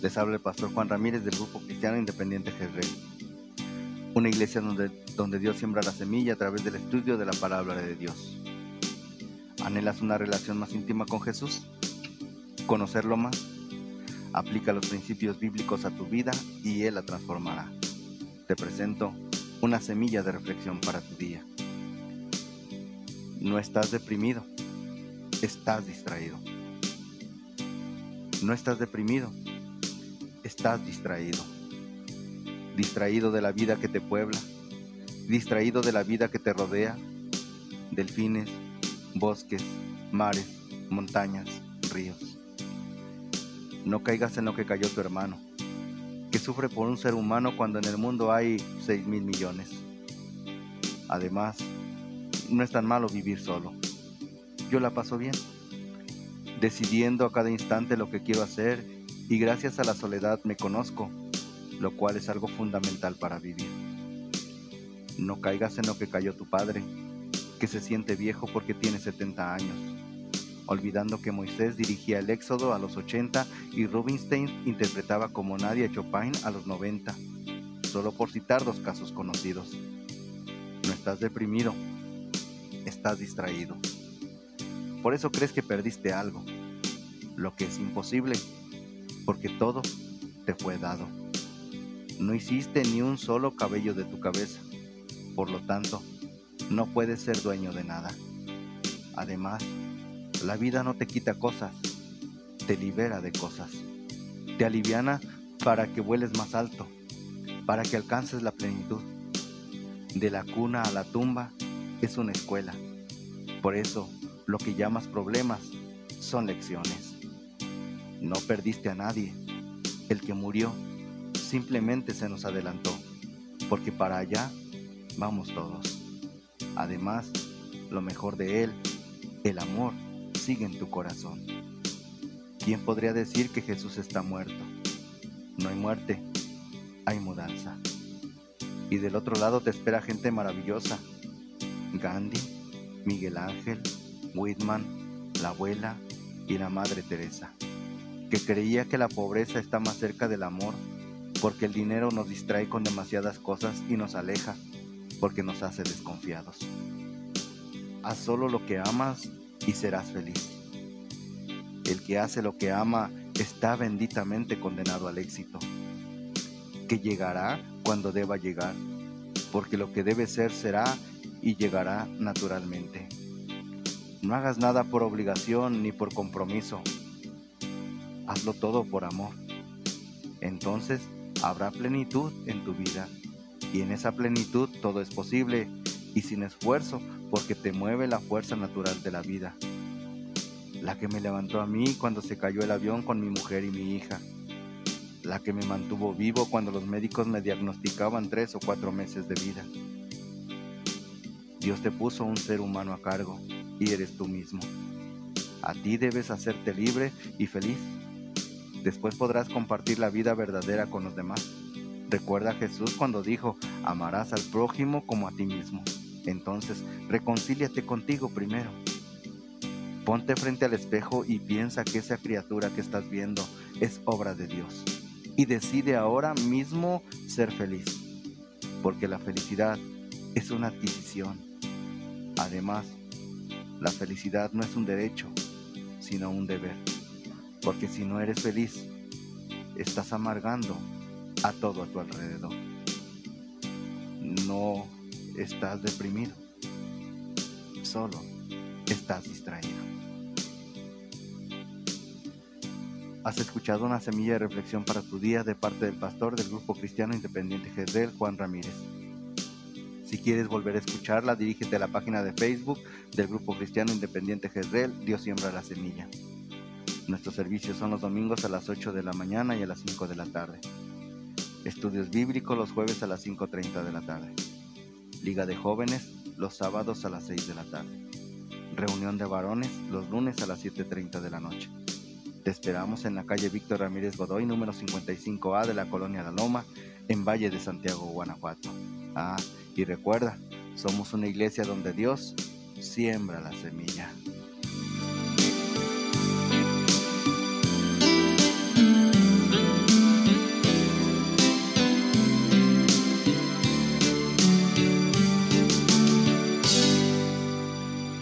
Les habla el pastor Juan Ramírez del Grupo Cristiano Independiente Jezreel. Una iglesia donde, donde Dios siembra la semilla a través del estudio de la palabra de Dios. ¿Anhelas una relación más íntima con Jesús? ¿Conocerlo más? Aplica los principios bíblicos a tu vida y Él la transformará. Te presento una semilla de reflexión para tu día. No estás deprimido, estás distraído. No estás deprimido, estás distraído. Distraído de la vida que te puebla, distraído de la vida que te rodea, delfines, bosques, mares, montañas, ríos. No caigas en lo que cayó tu hermano, que sufre por un ser humano cuando en el mundo hay 6 mil millones. Además, no es tan malo vivir solo. Yo la paso bien, decidiendo a cada instante lo que quiero hacer y gracias a la soledad me conozco, lo cual es algo fundamental para vivir. No caigas en lo que cayó tu padre, que se siente viejo porque tiene 70 años, olvidando que Moisés dirigía el Éxodo a los 80 y Rubinstein interpretaba como nadie a Chopin a los 90, solo por citar dos casos conocidos. No estás deprimido, estás distraído. Por eso crees que perdiste algo, lo que es imposible porque todo te fue dado. No hiciste ni un solo cabello de tu cabeza, por lo tanto, no puedes ser dueño de nada. Además, la vida no te quita cosas, te libera de cosas. Te aliviana para que vueles más alto, para que alcances la plenitud. De la cuna a la tumba es una escuela. Por eso, lo que llamas problemas son lecciones. No perdiste a nadie. El que murió simplemente se nos adelantó, porque para allá vamos todos. Además, lo mejor de él, el amor, sigue en tu corazón. ¿Quién podría decir que Jesús está muerto? No hay muerte, hay mudanza. Y del otro lado te espera gente maravillosa. Gandhi, Miguel Ángel, Whitman, la abuela y la Madre Teresa que creía que la pobreza está más cerca del amor, porque el dinero nos distrae con demasiadas cosas y nos aleja, porque nos hace desconfiados. Haz solo lo que amas y serás feliz. El que hace lo que ama está benditamente condenado al éxito, que llegará cuando deba llegar, porque lo que debe ser será y llegará naturalmente. No hagas nada por obligación ni por compromiso, hazlo todo por amor. Entonces habrá plenitud en tu vida y en esa plenitud todo es posible y sin esfuerzo porque te mueve la fuerza natural de la vida. La que me levantó a mí cuando se cayó el avión con mi mujer y mi hija. La que me mantuvo vivo cuando los médicos me diagnosticaban tres o cuatro meses de vida. Dios te puso un ser humano a cargo y eres tú mismo. A ti debes hacerte libre y feliz Después podrás compartir la vida verdadera con los demás. Recuerda a Jesús cuando dijo, amarás al prójimo como a ti mismo. Entonces, reconcíliate contigo primero. Ponte frente al espejo y piensa que esa criatura que estás viendo es obra de Dios. Y decide ahora mismo ser feliz. Porque la felicidad es una adquisición. Además, la felicidad no es un derecho, sino un deber. Porque si no eres feliz, estás amargando a todo a tu alrededor. No estás deprimido, solo estás distraído. Has escuchado una semilla de reflexión para tu día de parte del pastor del Grupo Cristiano Independiente Jezreel, Juan Ramírez. Si quieres volver a escucharla, dirígete a la página de Facebook del Grupo Cristiano Independiente Jezreel, Dios siembra la semilla. Nuestros servicios son los domingos a las 8 de la mañana y a las 5 de la tarde. Estudios bíblicos los jueves a las 5.30 de la tarde. Liga de jóvenes los sábados a las 6 de la tarde. Reunión de varones los lunes a las 7.30 de la noche. Te esperamos en la calle Víctor Ramírez Godoy, número 55A de la colonia La Loma, en Valle de Santiago, Guanajuato. Ah, y recuerda, somos una iglesia donde Dios siembra la semilla.